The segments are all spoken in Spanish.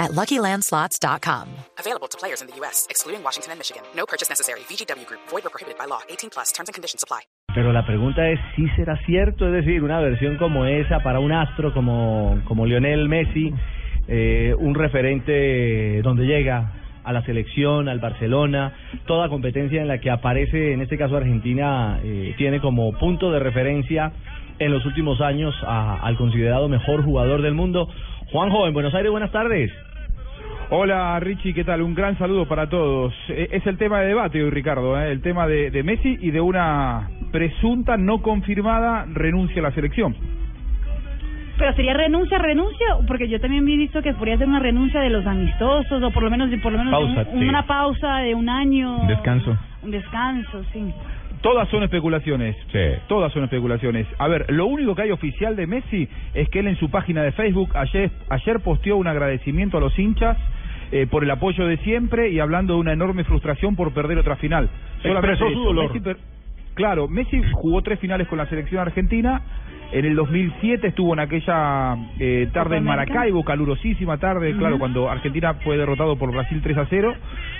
at LuckyLandSlots.com. Available to players in the U.S., excluding Washington and Michigan. No purchase necessary. VGW Group. Void or prohibited by law. 18 plus. Terms and conditions apply. Pero la pregunta es si será cierto, es decir, una versión como esa para un astro como, como Lionel Messi, eh, un referente donde llega a la selección, al Barcelona, toda competencia en la que aparece, en este caso Argentina, eh, tiene como punto de referencia en los últimos años a- al considerado mejor jugador del mundo. Juanjo, en Buenos Aires, buenas tardes. Hola Richie, ¿qué tal? Un gran saludo para todos. Eh, Es el tema de debate hoy, Ricardo, ¿eh? el tema de, de Messi y de una presunta no confirmada renuncia a la selección. Pero sería renuncia, renuncia, porque yo también vi visto que podría ser una renuncia de los amistosos o por lo menos, por lo menos Pausa, un- sí. una pausa de un año. Un descanso. Un descanso, sí. Todas son especulaciones. Todas son especulaciones. A ver, lo único que hay oficial de Messi es que él en su página de Facebook ayer, ayer posteó un agradecimiento a los hinchas eh, por el apoyo de siempre y hablando de una enorme frustración por perder otra final. Expresó su eso. dolor. Messi per- claro, Messi jugó tres finales con la selección argentina. En el 2007 estuvo en aquella eh, tarde en. Maracaibo, calurosísima tarde, claro, cuando Argentina fue derrotado por Brasil 3 a 0.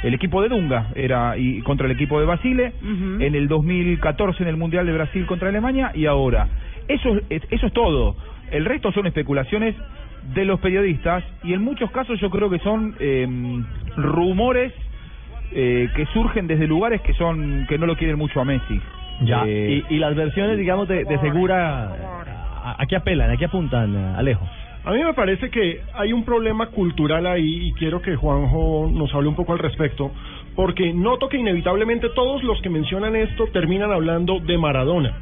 El equipo de Dunga era y contra el equipo de Basile. En el 2014 en el Mundial de Brasil contra Alemania y ahora. Eso, es- eso es todo. El resto son especulaciones de los periodistas y en muchos casos yo creo que son eh, rumores eh, que surgen desde lugares que son que no lo quieren mucho a Messi. Ya. Eh, y, y las versiones, digamos, de, de segura, ¿a, a qué apelan? ¿A qué apuntan, Alejo? A mí me parece que hay un problema cultural ahí y quiero que Juanjo nos hable un poco al respecto, porque noto que inevitablemente todos los que mencionan esto terminan hablando de Maradona.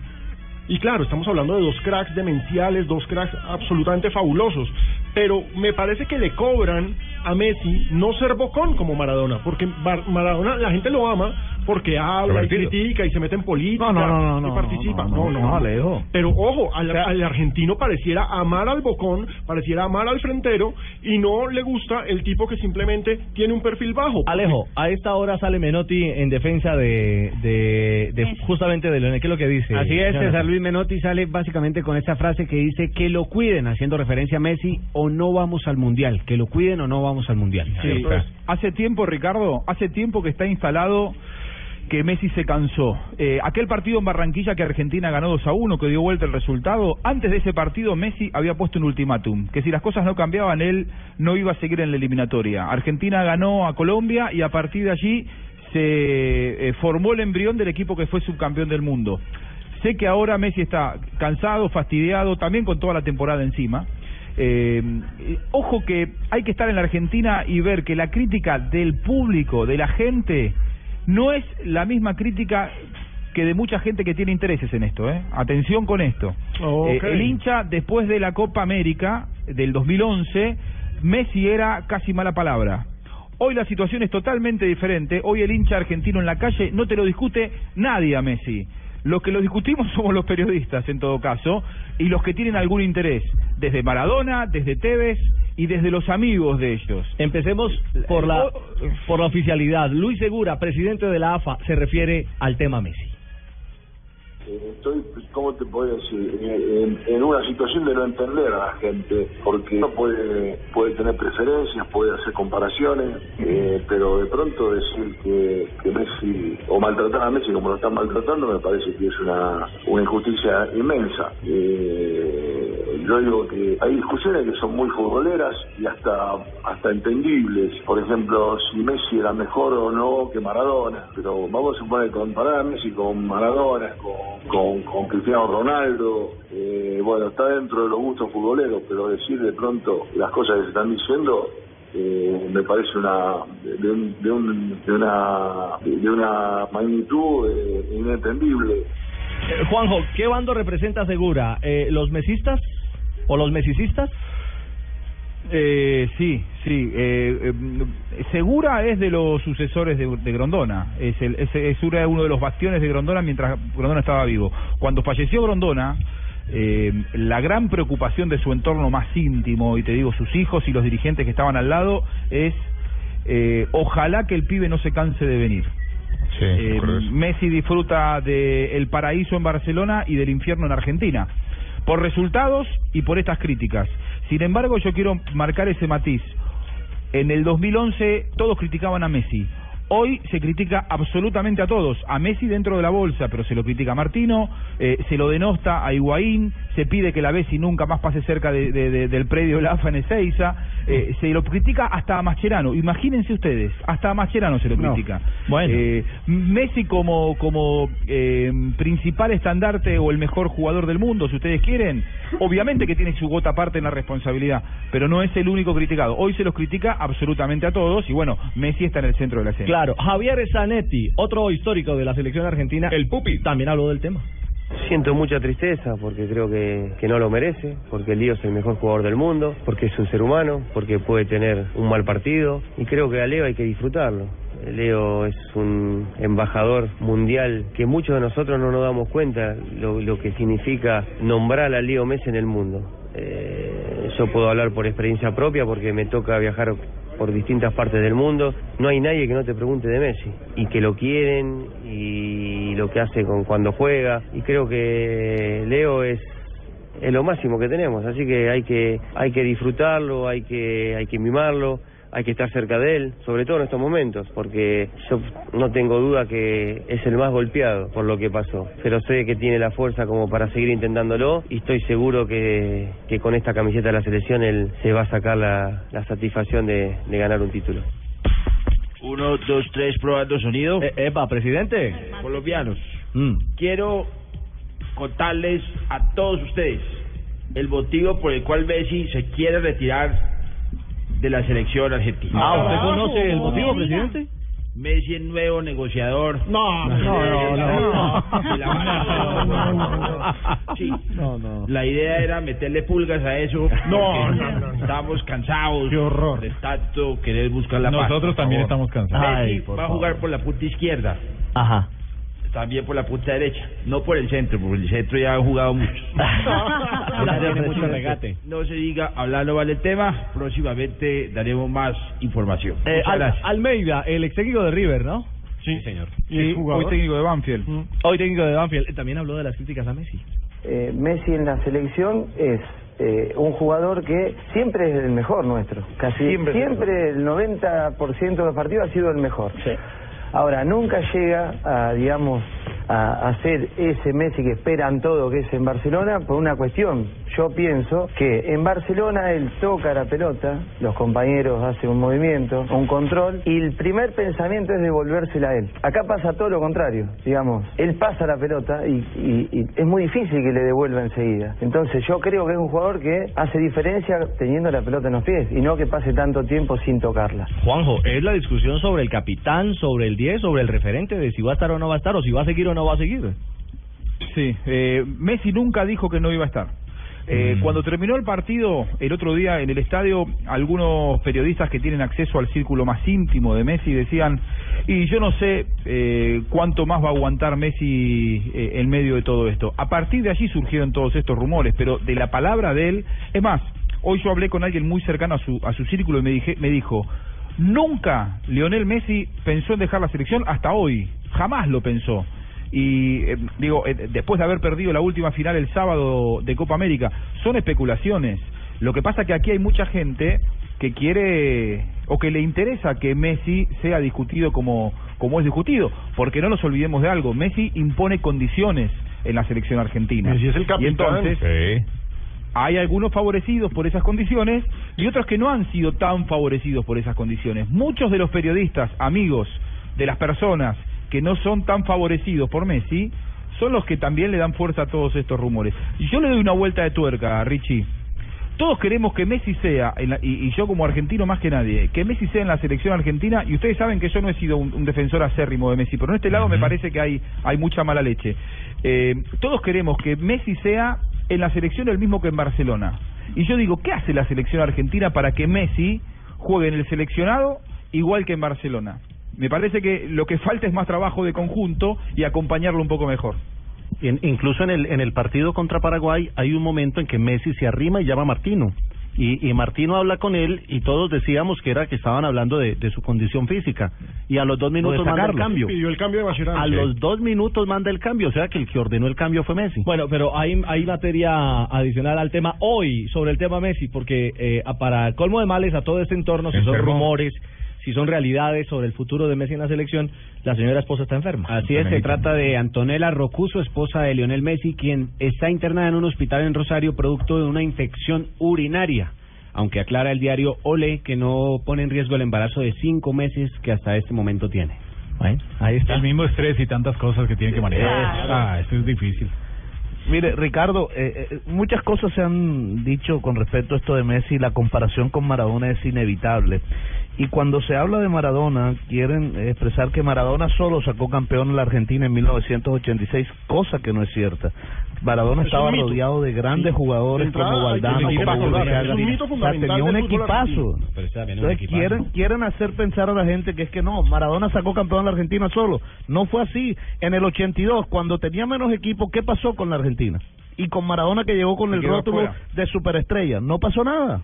Y claro, estamos hablando de dos cracks demenciales, dos cracks absolutamente fabulosos, pero me parece que le cobran a Messi no ser bocón como Maradona, porque Mar- Maradona la gente lo ama porque habla y critica y se mete en política No, no, no, no, y no, participa. no, no, no, Alejo. Pero ojo, al, al argentino pareciera amar al bocón, pareciera amar al frentero y no le gusta el tipo que simplemente tiene un perfil bajo. Alejo, a esta hora sale Menotti en defensa de, de, de justamente de Leonel. ¿Qué es lo que dice? Así es, Jonathan? César Luis Menotti sale básicamente con esta frase que dice que lo cuiden, haciendo referencia a Messi, o no vamos al Mundial, que lo cuiden o no vamos al Mundial. Sí, hace tiempo, Ricardo, hace tiempo que está instalado que Messi se cansó. Eh, aquel partido en Barranquilla que Argentina ganó 2 a 1, que dio vuelta el resultado, antes de ese partido Messi había puesto un ultimátum, que si las cosas no cambiaban él no iba a seguir en la eliminatoria. Argentina ganó a Colombia y a partir de allí se eh, formó el embrión del equipo que fue subcampeón del mundo. Sé que ahora Messi está cansado, fastidiado, también con toda la temporada encima. Eh, ojo que hay que estar en la Argentina y ver que la crítica del público, de la gente, no es la misma crítica que de mucha gente que tiene intereses en esto. ¿eh? Atención con esto. Eh, el hincha, después de la Copa América del 2011, Messi era casi mala palabra. Hoy la situación es totalmente diferente. Hoy el hincha argentino en la calle no te lo discute nadie a Messi. Los que lo discutimos somos los periodistas, en todo caso, y los que tienen algún interés, desde Maradona, desde Tevez y desde los amigos de ellos. Empecemos por la, por la oficialidad. Luis Segura, presidente de la AFA, se refiere al tema Messi. Eh, Estoy, ¿cómo te puedo decir? Eh, En, en una situación de no entender a la gente, porque uno puede, puede tener preferencias, puede hacer comparaciones, eh, pero de pronto decir que, que Messi, o maltratar a Messi como lo están maltratando, me parece que es una, una injusticia inmensa. Eh, yo digo que hay discusiones que son muy futboleras y hasta, hasta entendibles. Por ejemplo, si Messi era mejor o no que Maradona, pero vamos a suponer comparar a Messi con Maradona, con, con, con Cristiano Ronaldo, eh, bueno, está dentro de los gustos futboleros, pero decir de pronto las cosas que se están diciendo eh, me parece una de, un- de, un- de una de una magnitud eh, inentendible. Eh, Juanjo, ¿qué bando representa Segura? Eh, ¿Los mesistas o los mesicistas? Eh, sí, sí. Eh, eh, Segura es de los sucesores de, Grondona. Es, el, es, es uno de los bastiones de Grondona mientras Grondona estaba vivo. Cuando falleció Grondona, eh, la gran preocupación de su entorno más íntimo, y te digo, sus hijos y los dirigentes que estaban al lado, es eh, ojalá que el pibe no se canse de venir. Eh, Messi disfruta del paraíso en Barcelona y del infierno en Argentina, por resultados y por estas críticas. Sin embargo, yo quiero marcar ese matiz. En el 2011 todos criticaban a Messi. Hoy se critica absolutamente a todos, a Messi dentro de la bolsa, pero se lo critica a Martino, eh, se lo denosta a Higuaín, se pide que la Bessi nunca más pase cerca de, de- de- del predio de la AFA en Ezeiza, eh, se lo critica hasta a Mascherano, imagínense ustedes, hasta a Mascherano se lo No. Bueno. Eh, Messi como, como eh, principal estandarte o el mejor jugador del mundo, si ustedes quieren, obviamente que tiene su gota aparte en la responsabilidad, pero no es el único criticado. Hoy se los critica absolutamente a todos y bueno, Messi está en el centro de la escena. Claro, Javier Zanetti, otro histórico de la selección argentina. El Pupi. También habló del tema. Siento mucha tristeza porque creo que, que no lo merece, porque Lío es el mejor jugador del mundo, porque es un ser humano, porque puede tener un mal partido y creo que a Leo hay que disfrutarlo. Leo es un embajador mundial que muchos de nosotros no nos damos cuenta lo, lo que significa nombrar a Leo Messi en el mundo. Eh, yo puedo hablar por experiencia propia porque me toca viajar por distintas partes del mundo. No hay nadie que no te pregunte de Messi y que lo quieren y lo que hace con cuando juega y creo que Leo es es lo máximo que tenemos, así que hay que hay que disfrutarlo, hay que hay que mimarlo, hay que estar cerca de él, sobre todo en estos momentos, porque yo no tengo duda que es el más golpeado por lo que pasó, pero sé que tiene la fuerza como para seguir intentándolo y estoy seguro que, que con esta camiseta de la selección él se va a sacar la, la satisfacción de, de ganar un título. Uno, dos, tres, probando sonido. Eh, epa, presidente. Colombianos, Mm. quiero contarles a todos ustedes el motivo por el cual Messi se quiere retirar de la selección argentina. Ah, ¿usted conoce el motivo, presidente? Messi es nuevo negociador. No, no, no, no. De la- Sí. No, no. La idea era meterle pulgas a eso. No, no, no, no. Estamos cansados. Qué horror. De tanto querer buscar la paz. Nosotros también estamos cansados. Messi Ay, por va a jugar por la punta izquierda. Ajá. También por la punta derecha, no por el centro, porque el centro ya han jugado muchos. Ya tiene mucho regate. No se diga, hablando vale el tema, próximamente daremos más información. Eh, Al-. Almeida, el ex técnico de River, ¿no? Sí, señor. Y hoy técnico de Banfield. Hoy técnico de Banfield. Eh, También habló de las críticas a Messi. Eh, Messi en la selección es eh, un jugador que siempre es el mejor nuestro. Casi Siempre siempre, es el el 90% de los partidos ha sido el mejor. Ahora, nunca llega a, digamos, a, ser ese Messi que esperan todo que es en Barcelona por una cuestión. Yo pienso que en Barcelona él toca la pelota, los compañeros hacen un movimiento, un control, y el primer pensamiento es devolvérsela a él. Acá pasa todo lo contrario, digamos. Él pasa la pelota y, y- y es muy difícil que le devuelva enseguida. Entonces yo creo que es un jugador que hace diferencia teniendo la pelota en los pies y no que pase tanto tiempo sin tocarla. Juanjo, es la discusión sobre el capitán, sobre el 10, sobre el referente de si va a estar o no va a estar, o si va a seguir o no va a seguir. Sí, eh, Messi nunca dijo que no iba a estar. Eh, Mm. Cuando terminó el partido, el otro día en el estadio, algunos periodistas que tienen acceso al círculo más íntimo de Messi decían, y yo no sé eh, cuánto más va a aguantar Messi eh, en medio de todo esto. A partir de allí surgieron todos estos rumores, pero de la palabra de él, es más, hoy yo hablé con alguien muy cercano a su, a su círculo y me, dije, me dijo, nunca Lionel Messi pensó en dejar la selección hasta hoy, jamás lo pensó y eh, digo, eh, después de haber perdido la última final el sábado de Copa América, son especulaciones. Lo que pasa que aquí hay mucha gente que quiere o que le interesa que Messi sea discutido como, como es discutido, porque no nos olvidemos de algo, Messi impone condiciones en la selección argentina. Messi es el y entonces hay algunos favorecidos por esas condiciones y otros que no han sido tan favorecidos por esas condiciones. Muchos de los periodistas, amigos de las personas que no son tan favorecidos por Messi, son los que también le dan fuerza a todos estos rumores. Y yo le doy una vuelta de tuerca a Richie. Todos queremos que Messi sea, en la- y, y yo como argentino más que nadie, que Messi sea en la selección argentina, y ustedes saben que yo no he sido un, un defensor acérrimo de Messi, pero en este lado me parece que hay, hay mucha mala leche. Eh, todos queremos que Messi sea en la selección el mismo que en Barcelona. Y yo digo, ¿qué hace la selección argentina para que Messi juegue en el seleccionado igual que en Barcelona? Me parece que lo que falta es más trabajo de conjunto y acompañarlo un poco mejor. In- incluso en el, en el partido contra Paraguay hay un momento en que Messi se arrima y llama a Martino. Y, y Martino habla con él y todos decíamos que era que estaban hablando de, de su condición física. Y a los dos minutos manda el cambio. Pidió el cambio de Mascherano. A los dos minutos manda el cambio, o sea que el que ordenó el cambio fue Messi. Bueno, pero hay, hay materia adicional al tema hoy sobre el tema Messi, porque eh, para colmo de males a todo este entorno, si son rumores, si son realidades sobre el futuro de Messi en la selección, la señora esposa está enferma. Así es, se trata de Antonella Rocuso, esposa de Lionel Messi, quien está internada en un hospital en Rosario producto de una infección urinaria. Aunque aclara el diario Ole que no pone en riesgo el embarazo de cinco meses que hasta este momento tiene. Bueno, ahí está. El mismo estrés y tantas cosas que tiene que manejar. Ah, esto es difícil. Mire, Ricardo, eh, eh, muchas cosas se han dicho con respecto a esto de Messi. La comparación con Maradona es inevitable. Y cuando se habla de Maradona, quieren expresar que Maradona solo sacó campeón en la Argentina en 1986, cosa que no es cierta. Maradona Es estaba rodeado de grandes Sí. jugadores entrada, como Valdano, como recordando, Burruchaga. es un mito O sea, tenía un equipazo. Entonces equipazo. quieren, quieren hacer pensar a la gente que es que no, Maradona sacó campeón en la Argentina solo. No fue así. En el 82, cuando tenía menos equipo, ¿qué pasó con la Argentina? Y con Maradona que llegó con Se el rótulo afuera. de superestrella. No pasó nada.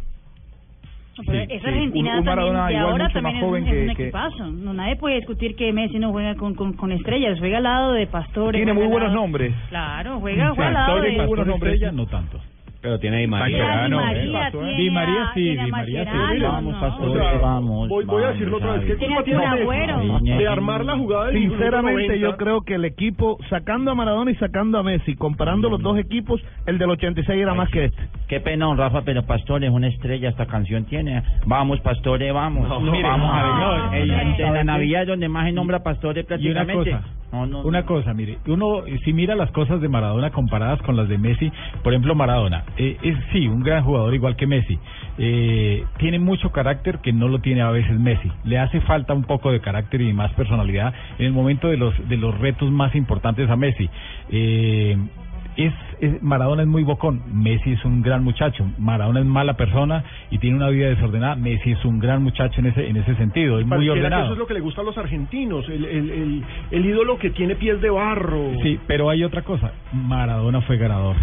No, pero Sí, esa sí. Argentina Un- un también de igual ahora mucho también más es, joven un- es que- un que- equipazo. No, nadie puede discutir que Messi no juega con, con, con estrellas, juega al lado de Pastore. Tiene muy buenos lado- nombres. Claro, juega, juega al lado Pastore de... y buenos nombres, Estrella, no tanto. Pero tiene Di María. Pasó, ¿eh? tiene Di María sí, Di María sí. Vamos, ¿no? Pastore, O sea, vamos, voy, voy a decirlo otra vez. ¿Qué culpa tiene Messi Agüero. de armar la jugada del Sinceramente, 90? yo creo que el equipo, sacando a Maradona y sacando a Messi, comparando los dos equipos, el del 86 era más que este. Qué pena, Rafa, pero Pastore es una estrella, esta canción tiene. Vamos, Pastore, vamos. No, mire, vamos a ver, no, no, en, no, en- en la. Navidad es donde más se nombra Pastore prácticamente. Cosa, No, no, una cosa, mire, uno si mira las cosas de Maradona comparadas con las de Messi, por ejemplo Maradona, eh, es sí un gran jugador igual que Messi, eh, tiene mucho carácter que no lo tiene a veces Messi, le hace falta un poco de carácter y más personalidad en el momento de los de los retos más importantes a Messi. Eh, es, es- Maradona es muy bocón, Messi es un gran muchacho, Maradona es mala persona y tiene una vida desordenada, Messi es un gran muchacho en ese en ese sentido, es muy Pareciera que ordenado. eso es lo que le gusta a los argentinos, el, el, el, el ídolo que tiene pies de barro. Sí, pero hay otra cosa. Maradona fue ganador.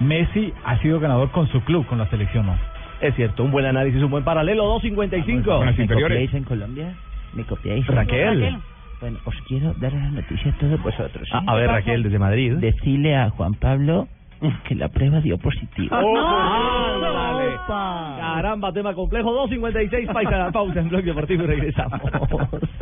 Messi ha sido ganador con su club, con la selección, ¿no? Es cierto, un buen análisis, un buen paralelo, 2.55. Con las inferiores. copiáis en Colombia? ¿Me copiáis? Raquel. Bueno, os quiero dar las noticias a todos vosotros. A, a ver, Raquel, desde Madrid. Decirle a Juan Pablo que la prueba dio positivo. Ándale. Caramba, tema complejo. 2.56, paisa, pausa en Blog Deportivo y regresamos.